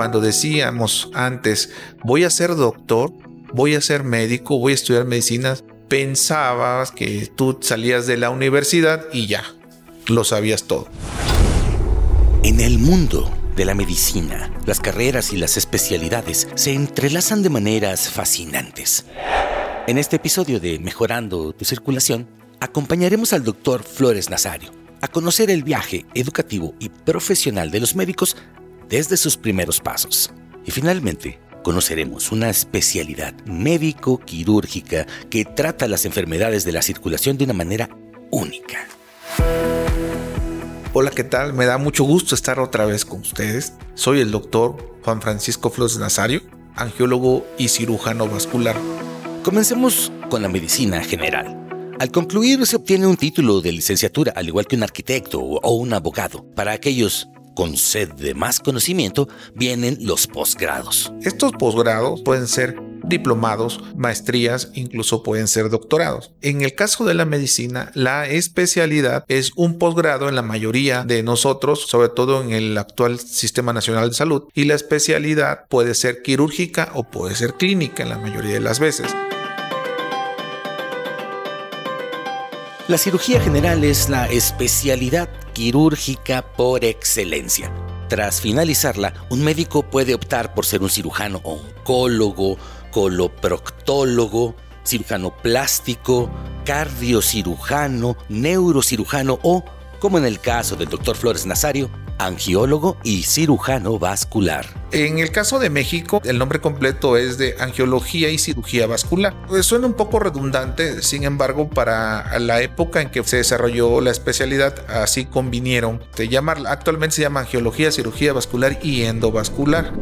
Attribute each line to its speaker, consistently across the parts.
Speaker 1: Cuando decíamos antes, voy a ser doctor, voy a ser médico, voy a estudiar medicina, pensabas que tú salías de la universidad y ya, lo sabías todo.
Speaker 2: En el mundo de la medicina, las carreras y las especialidades se entrelazan de maneras fascinantes. En este episodio de Mejorando tu Circulación, acompañaremos al doctor Flores Nazario a conocer el viaje educativo y profesional de los médicos desde sus primeros pasos. Y finalmente, conoceremos una especialidad médico-quirúrgica que trata las enfermedades de la circulación de una manera única.
Speaker 1: Hola, ¿qué tal? Me da mucho gusto estar otra vez con ustedes. Soy el doctor Juan Francisco Flores Nazario, angiólogo y cirujano vascular.
Speaker 2: Comencemos con la medicina general. Al concluir se obtiene un título de licenciatura, al igual que un arquitecto o un abogado. Para aquellos con sed de más conocimiento vienen los posgrados.
Speaker 1: Estos posgrados pueden ser diplomados, maestrías, incluso pueden ser doctorados. En el caso de la medicina, la especialidad es un posgrado en la mayoría de nosotros, sobre todo en el actual Sistema Nacional de Salud, y la especialidad puede ser quirúrgica o puede ser clínica en la mayoría de las veces.
Speaker 2: La cirugía general es la especialidad quirúrgica por excelencia. Tras finalizarla, un médico puede optar por ser un cirujano oncólogo, coloproctólogo, cirujano plástico, cardiocirujano, neurocirujano o, como en el caso del doctor Flores Nazario, angiólogo y cirujano vascular.
Speaker 1: En el caso de México, el nombre completo es de angiología y cirugía vascular. Pues suena un poco redundante, sin embargo, para la época en que se desarrolló la especialidad, así convinieron de llamarla. Actualmente se llama angiología, cirugía vascular y endovascular.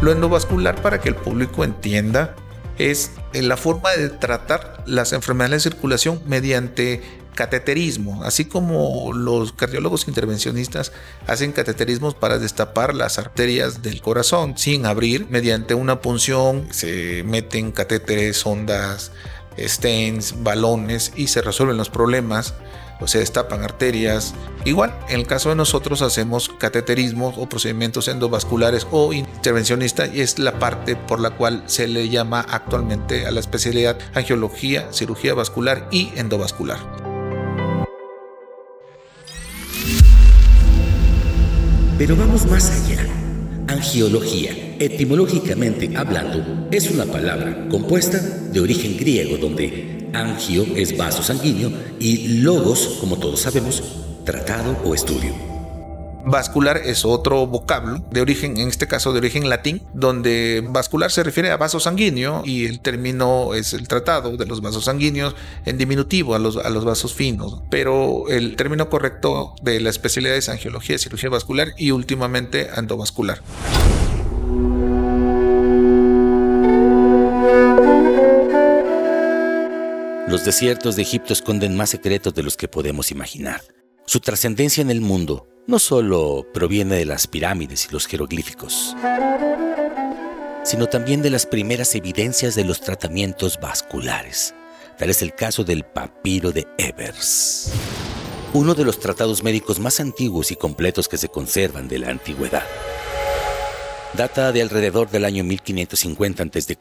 Speaker 1: Lo endovascular, para que el público entienda, es la forma de tratar las enfermedades de circulación mediante cateterismo, así como los cardiólogos intervencionistas hacen cateterismos para destapar las arterias del corazón sin abrir mediante una punción, se meten catéteres, ondas, stents, balones y se resuelven los problemas o se destapan arterias. Igual, en el caso de nosotros hacemos cateterismos o procedimientos endovasculares o intervencionista y es la parte por la cual se le llama actualmente a la especialidad angiología, cirugía vascular y endovascular.
Speaker 2: Pero vamos más allá. Angiología, etimológicamente hablando, es una palabra compuesta de origen griego donde angio es vaso sanguíneo y logos, como todos sabemos, tratado o estudio.
Speaker 1: Vascular es otro vocablo de origen, en este caso de origen latín, donde vascular se refiere a vaso sanguíneo y el término es el tratado de los vasos sanguíneos en diminutivo a los, a los vasos finos. Pero el término correcto de la especialidad es angiología, cirugía vascular y últimamente endovascular.
Speaker 2: Los desiertos de Egipto esconden más secretos de los que podemos imaginar. Su trascendencia en el mundo no solo proviene de las pirámides y los jeroglíficos, sino también de las primeras evidencias de los tratamientos vasculares. Tal es el caso del papiro de Evers, uno de los tratados médicos más antiguos y completos que se conservan de la antigüedad. Data de alrededor del año 1550 a.C.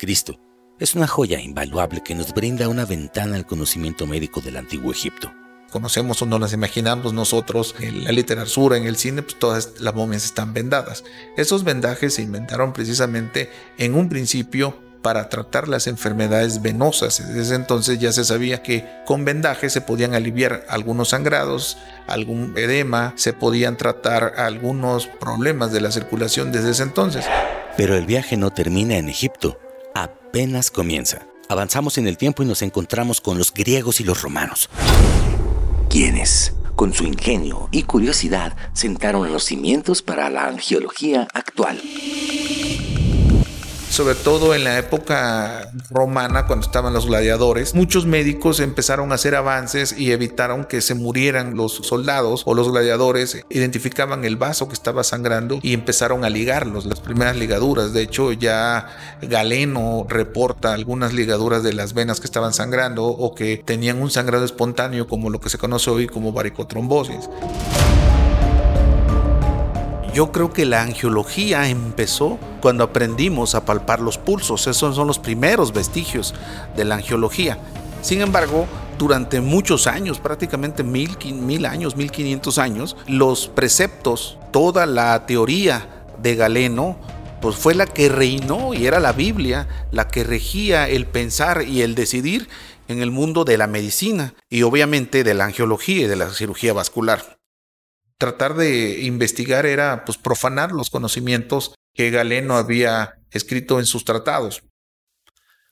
Speaker 2: Es una joya invaluable que nos brinda una ventana al conocimiento médico del antiguo Egipto
Speaker 1: conocemos o no las imaginamos nosotros en la literatura, en el cine, pues todas las momias están vendadas. Esos vendajes se inventaron precisamente en un principio para tratar las enfermedades venosas. Desde entonces ya se sabía que con vendajes se podían aliviar algunos sangrados, algún edema, se podían tratar algunos problemas de la circulación desde ese entonces.
Speaker 2: Pero el viaje no termina en Egipto, apenas comienza. Avanzamos en el tiempo y nos encontramos con los griegos y los romanos quienes, con su ingenio y curiosidad, sentaron los cimientos para la angiología actual.
Speaker 3: Sobre todo en la época romana, cuando estaban los gladiadores, muchos médicos empezaron a hacer avances y evitaron que se murieran los soldados o los gladiadores, identificaban el vaso que estaba sangrando y empezaron a ligarlos, las primeras ligaduras. De hecho, ya Galeno reporta algunas ligaduras de las venas que estaban sangrando o que tenían un sangrado espontáneo, como lo que se conoce hoy como varicotrombosis.
Speaker 1: Yo creo que la angiología empezó cuando aprendimos a palpar los pulsos. Esos son los primeros vestigios de la angiología. Sin embargo, durante muchos años, prácticamente mil, años, mil quinientos años, los preceptos, toda la teoría de Galeno, pues fue la que reinó y era la Biblia la que regía el pensar y el decidir en el mundo de la medicina y obviamente de la angiología y de la cirugía vascular
Speaker 3: tratar de investigar era pues profanar los conocimientos que Galeno había escrito en sus tratados.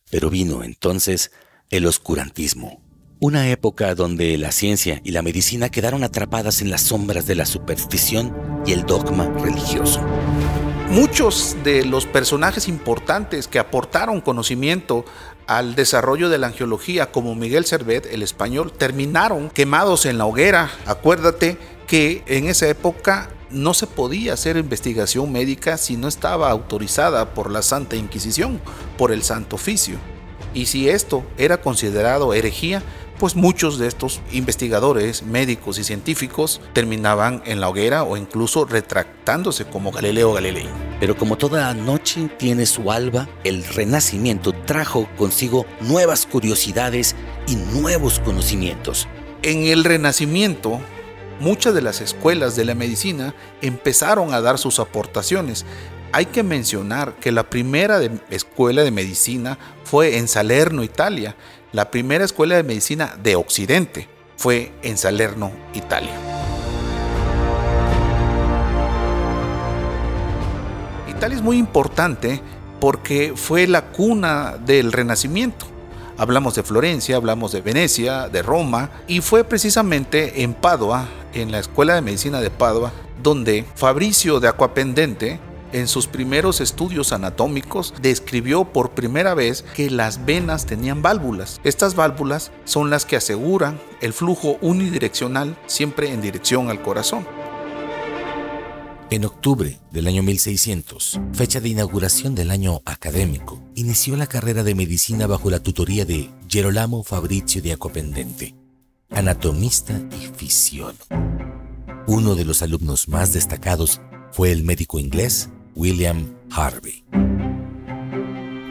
Speaker 2: Pero vino entonces el oscurantismo, una época donde la ciencia y la medicina quedaron atrapadas en las sombras de la superstición y el dogma religioso.
Speaker 1: Muchos de los personajes importantes que aportaron conocimiento al desarrollo de la angiología, como Miguel Servet, el español, terminaron quemados en la hoguera. Acuérdate que en esa época no se podía hacer investigación médica si no estaba autorizada por la Santa Inquisición, por el Santo Oficio. Y si esto era considerado herejía, pues muchos de estos investigadores, médicos y científicos terminaban en la hoguera o incluso retractándose como Galileo Galilei.
Speaker 2: Pero como toda noche tiene su alba, el Renacimiento trajo consigo nuevas curiosidades y nuevos conocimientos.
Speaker 1: En el Renacimiento, muchas de las escuelas de la medicina empezaron a dar sus aportaciones. Hay que mencionar que la primera escuela de medicina fue en Salerno, Italia. La primera escuela de medicina de Occidente fue en Salerno, Italia. Italia es muy importante porque fue la cuna del Renacimiento. Hablamos de Florencia, hablamos de Venecia, de Roma, y fue precisamente en Padua, en la Escuela de Medicina de Padua, donde Fabricio de Aquapendente, en sus primeros estudios anatómicos, describió por primera vez que las venas tenían válvulas. Estas válvulas son las que aseguran el flujo unidireccional siempre en dirección al corazón.
Speaker 2: En octubre del año 1600, fecha de inauguración del año académico, inició la carrera de medicina bajo la tutoría de Gerolamo Fabrizio de Acopendente, anatomista y fisiólogo. Uno de los alumnos más destacados fue el médico inglés William Harvey,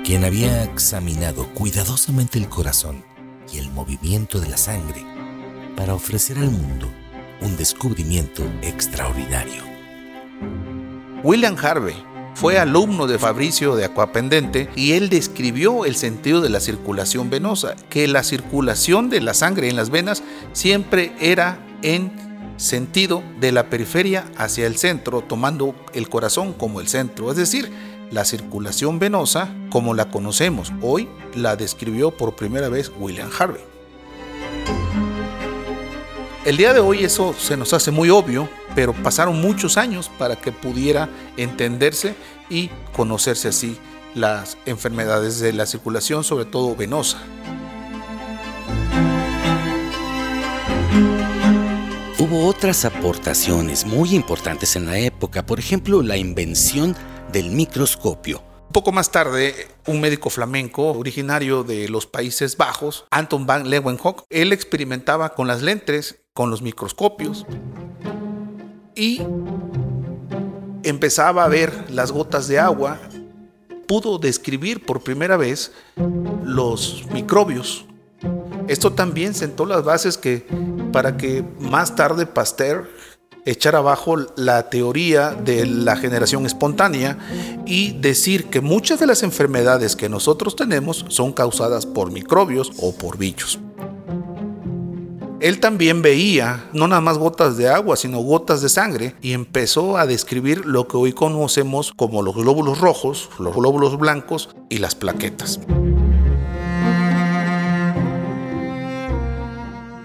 Speaker 2: quien había examinado cuidadosamente el corazón y el movimiento de la sangre para ofrecer al mundo un descubrimiento extraordinario.
Speaker 1: William Harvey fue alumno de Fabricio de Aquapendente y él describió el sentido de la circulación venosa, que la circulación de la sangre en las venas siempre era en sentido de la periferia hacia el centro, tomando el corazón como el centro, es decir, la circulación venosa como la conocemos hoy la describió por primera vez William Harvey. El día de hoy eso se nos hace muy obvio, pero pasaron muchos años para que pudiera entenderse y conocerse así las enfermedades de la circulación, sobre todo venosa.
Speaker 2: Hubo otras aportaciones muy importantes en la época, por ejemplo, la invención del microscopio.
Speaker 1: Poco más tarde, un médico flamenco originario de los Países Bajos, Anton van Leeuwenhoek, él experimentaba con las lentes, con los microscopios, y empezaba a ver las gotas de agua, pudo describir por primera vez los microbios. Esto también sentó las bases que para que más tarde Pasteur echara abajo la teoría de la generación espontánea y decir que muchas de las enfermedades que nosotros tenemos son causadas por microbios o por bichos él también veía no nada más gotas de agua, sino gotas de sangre y empezó a describir lo que hoy conocemos como los glóbulos rojos, los glóbulos blancos y las plaquetas.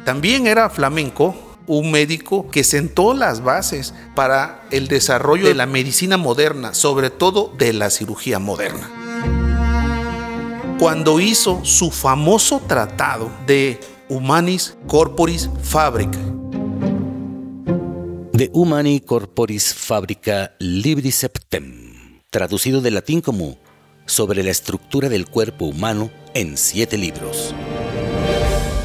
Speaker 1: También era flamenco un médico que sentó las bases para el desarrollo de la medicina moderna, sobre todo de la cirugía moderna. cuando hizo su famoso tratado de Humanis Corporis Fabrica.
Speaker 2: De Humani Corporis Fabrica Libri Septem, traducido del latín como sobre la estructura del cuerpo humano en siete libros.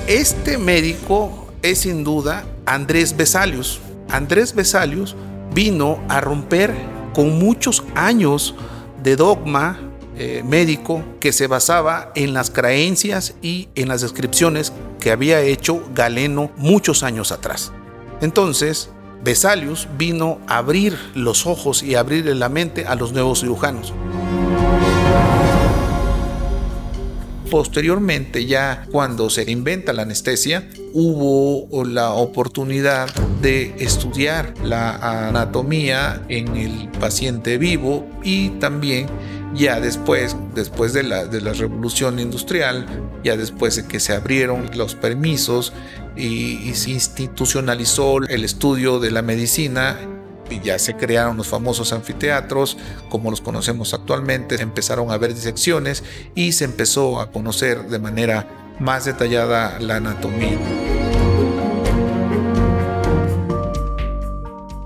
Speaker 1: Este médico es sin duda Andrés Vesalius. Andrés Vesalius vino a romper con muchos años de dogma eh, médico que se basaba en las creencias y en las descripciones que había hecho Galeno muchos años atrás. Entonces, Vesalius vino a abrir los ojos y abrirle la mente a los nuevos cirujanos. Posteriormente, ya cuando se inventa la anestesia, hubo la oportunidad de estudiar la anatomía en el paciente vivo y también ya después, después de la, de la revolución industrial, ya después de que se abrieron los permisos y, se institucionalizó el estudio de la medicina y ya se crearon los famosos anfiteatros como los conocemos actualmente, empezaron a haber disecciones y se empezó a conocer de manera más detallada la anatomía.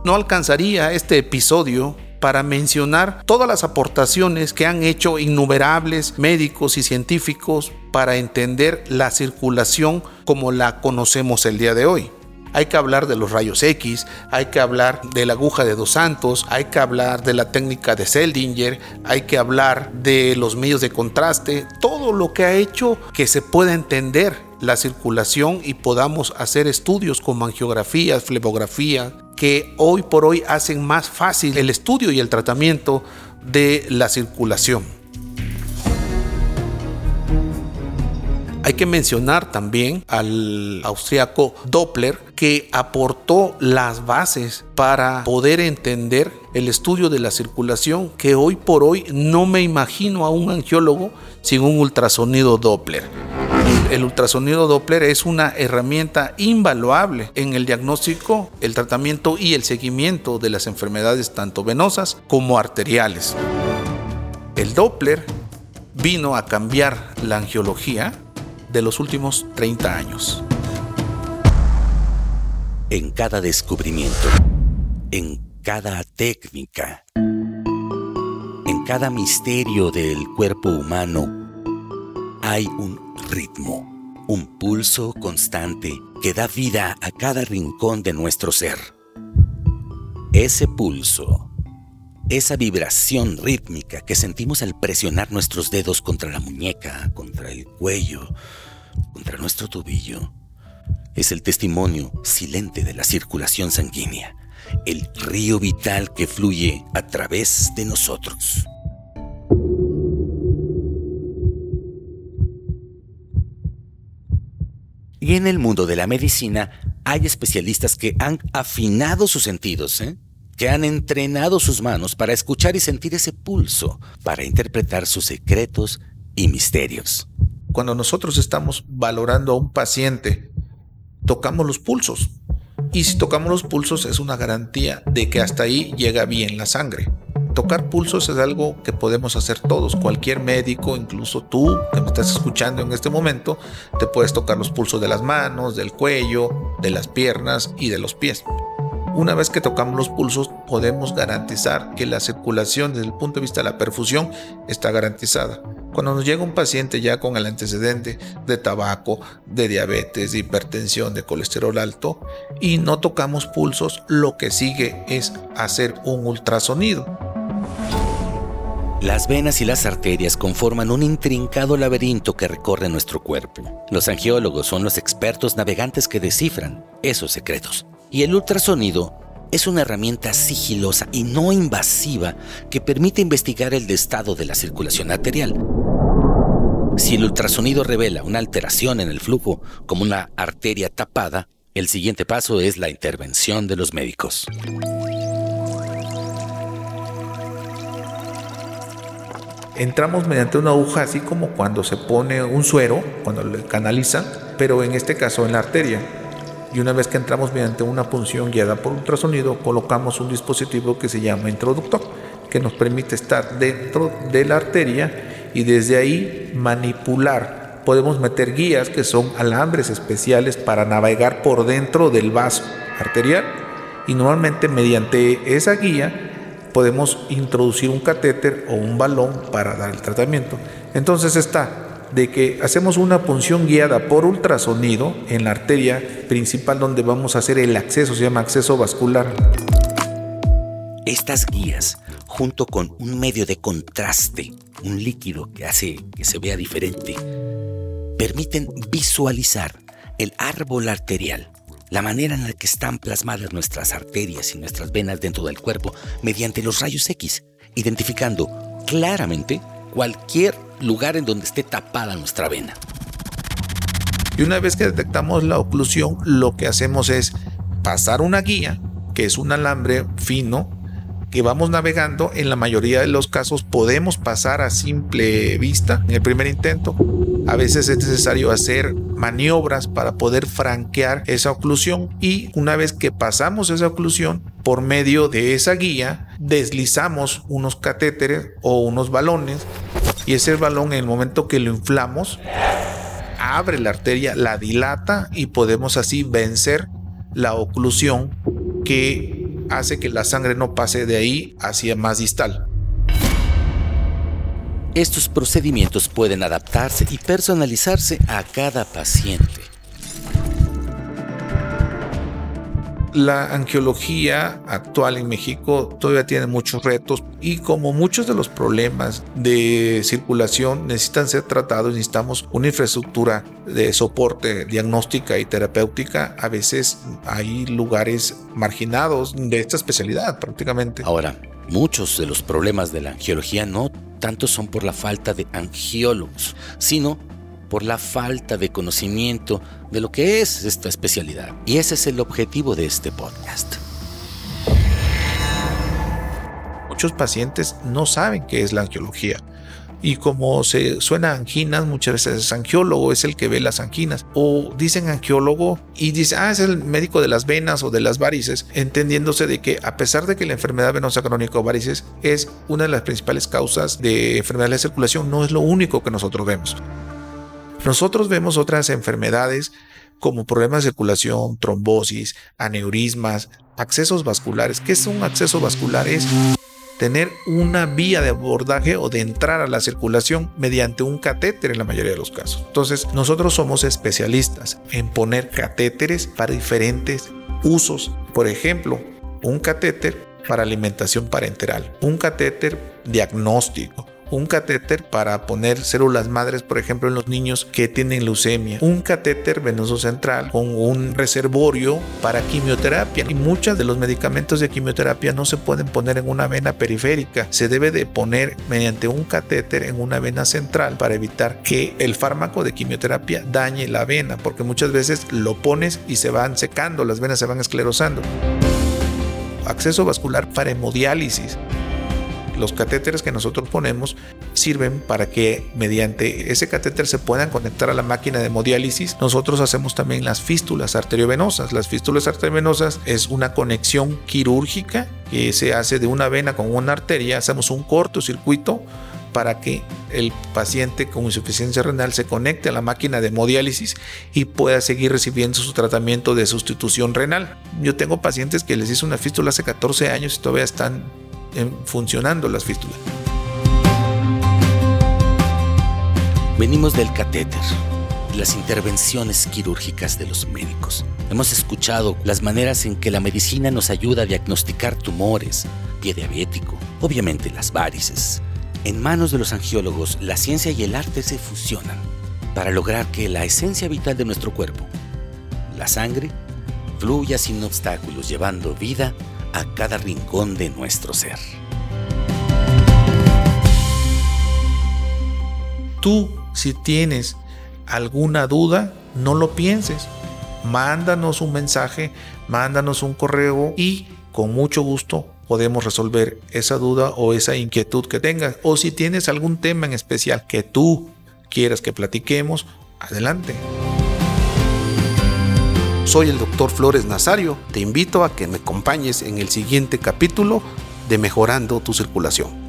Speaker 1: No alcanzaría este episodio para mencionar todas las aportaciones que han hecho innumerables médicos y científicos para entender la circulación como la conocemos el día de hoy. Hay que hablar de los rayos X, hay que hablar de la aguja de dos santos, hay que hablar de la técnica de Seldinger, hay que hablar de los medios de contraste, todo lo que ha hecho que se pueda entender la circulación y podamos hacer estudios como angiografía, flebografía, que hoy por hoy hacen más fácil el estudio y el tratamiento de la circulación. Hay que mencionar también al austriaco Doppler que aportó las bases para poder entender el estudio de la circulación que hoy por hoy no me imagino a un angiólogo sin un ultrasonido Doppler. El ultrasonido Doppler es una herramienta invaluable en el diagnóstico, el tratamiento y el seguimiento de las enfermedades tanto venosas como arteriales. El Doppler vino a cambiar la angiología de los últimos 30 años.
Speaker 2: En cada descubrimiento, en cada técnica, en cada misterio del cuerpo humano, hay un ritmo, un pulso constante que da vida a cada rincón de nuestro ser. Ese pulso, esa vibración rítmica que sentimos al presionar nuestros dedos contra la muñeca, contra el cuello, contra nuestro tobillo, es el testimonio silente de la circulación sanguínea, el río vital que fluye a través de nosotros. Y en el mundo de la medicina hay especialistas que han afinado sus sentidos, ¿eh? que han entrenado sus manos para escuchar y sentir ese pulso, para interpretar sus secretos y misterios.
Speaker 4: Cuando nosotros estamos valorando a un paciente, tocamos los pulsos. Y si tocamos los pulsos es una garantía de que hasta ahí llega bien la sangre. Tocar pulsos es algo que podemos hacer todos, cualquier médico, incluso tú que me estás escuchando en este momento, te puedes tocar los pulsos de las manos, del cuello, de las piernas y de los pies. Una vez que tocamos los pulsos, podemos garantizar que la circulación desde el punto de vista de la perfusión está garantizada. Cuando nos llega un paciente ya con el antecedente de tabaco, de diabetes, de hipertensión, de colesterol alto y no tocamos pulsos, lo que sigue es hacer un ultrasonido.
Speaker 2: Las venas y las arterias conforman un intrincado laberinto que recorre nuestro cuerpo. Los angiólogos son los expertos navegantes que descifran esos secretos. Y el ultrasonido es una herramienta sigilosa y no invasiva que permite investigar el estado de la circulación arterial. Si el ultrasonido revela una alteración en el flujo, como una arteria tapada, el siguiente paso es la intervención de los médicos.
Speaker 4: Entramos mediante una aguja así como cuando se pone un suero, cuando le canaliza, pero en este caso en la arteria y una vez que entramos mediante una punción guiada por ultrasonido, colocamos un dispositivo que se llama introductor, que nos permite estar dentro de la arteria
Speaker 1: y desde ahí manipular. Podemos meter guías que son alambres especiales para navegar por dentro del vaso arterial y normalmente mediante esa guía podemos introducir un catéter o un balón para dar el tratamiento. Entonces está de que hacemos una punción guiada por ultrasonido en la arteria principal donde vamos a hacer el acceso, se llama acceso vascular.
Speaker 2: Estas guías, junto con un medio de contraste, un líquido que hace que se vea diferente, permiten visualizar el árbol arterial, la manera en la que están plasmadas nuestras arterias y nuestras venas dentro del cuerpo mediante los rayos X, identificando claramente cualquier lugar en donde esté tapada nuestra vena.
Speaker 1: Y una vez que detectamos la oclusión, lo que hacemos es pasar una guía, que es un alambre fino, que vamos navegando. En la mayoría de los casos podemos pasar a simple vista en el primer intento. A veces es necesario hacer maniobras para poder franquear esa oclusión y una vez que pasamos esa oclusión, por medio de esa guía, deslizamos unos catéteres o unos balones y ese balón en el momento que lo inflamos, abre la arteria, la dilata y podemos así vencer la oclusión que hace que la sangre no pase de ahí hacia más distal.
Speaker 2: Estos procedimientos pueden adaptarse y personalizarse a cada paciente.
Speaker 1: la angiología actual en México todavía tiene muchos retos y como muchos de los problemas de circulación necesitan ser tratados, necesitamos una infraestructura de soporte diagnóstica y terapéutica, a veces hay lugares marginados de esta especialidad prácticamente.
Speaker 2: Ahora, muchos de los problemas de la angiología no tanto son por la falta de angiólogos, sino por la falta de conocimiento de lo que es esta especialidad. Y ese es el objetivo de este podcast.
Speaker 1: Muchos pacientes no saben qué es la angiología. Y como se suena anginas, muchas veces es angiólogo, es el que ve las anginas. O dicen angiólogo y dicen, ah, es el médico de las venas o de las varices, entendiéndose de que a pesar de que la enfermedad venosa crónica o varices es una de las principales causas de enfermedad de circulación, no es lo único que nosotros vemos. Nosotros vemos otras enfermedades como problemas de circulación, trombosis, aneurismas, accesos vasculares. ¿Qué es un acceso vascular? Es tener una vía de abordaje o de entrar a la circulación mediante un catéter en la mayoría de los casos. Entonces, nosotros somos especialistas en poner catéteres para diferentes usos. Por ejemplo, un catéter para alimentación parenteral, un catéter diagnóstico, un catéter para poner células madres, por ejemplo, en los niños que tienen leucemia, un catéter venoso central con un reservorio para quimioterapia. Y muchos de los medicamentos de quimioterapia no se pueden poner en una vena periférica, se debe de poner mediante un catéter en una vena central para evitar que el fármaco de quimioterapia dañe la vena, porque muchas veces lo pones y se van secando, las venas se van esclerosando. Acceso vascular para hemodiálisis los catéteres que nosotros ponemos sirven para que mediante ese catéter se puedan conectar a la máquina de hemodiálisis. Nosotros hacemos también las fístulas arteriovenosas. Las fístulas arteriovenosas es una conexión quirúrgica que se hace de una vena con una arteria. Hacemos un cortocircuito para que el paciente con insuficiencia renal se conecte a la máquina de hemodiálisis y pueda seguir recibiendo su tratamiento de sustitución renal. Yo tengo pacientes que les hice una fístula hace 14 años y todavía están funcionando las fístulas.
Speaker 2: Venimos del catéter las intervenciones quirúrgicas de los médicos. Hemos escuchado las maneras en que la medicina nos ayuda a diagnosticar tumores, pie diabético, obviamente las varices. En manos de los angiólogos, la ciencia y el arte se fusionan para lograr que la esencia vital de nuestro cuerpo, la sangre, fluya sin obstáculos, llevando vida a cada rincón de nuestro ser.
Speaker 1: Tú, si tienes alguna duda, no lo pienses. Mándanos un mensaje, mándanos un correo y con mucho gusto podemos resolver esa duda o esa inquietud que tengas. O si tienes algún tema en especial que tú quieras que platiquemos, adelante. Soy el doctor Flores Nazario. Te invito a que me acompañes en el siguiente capítulo de Mejorando tu Circulación.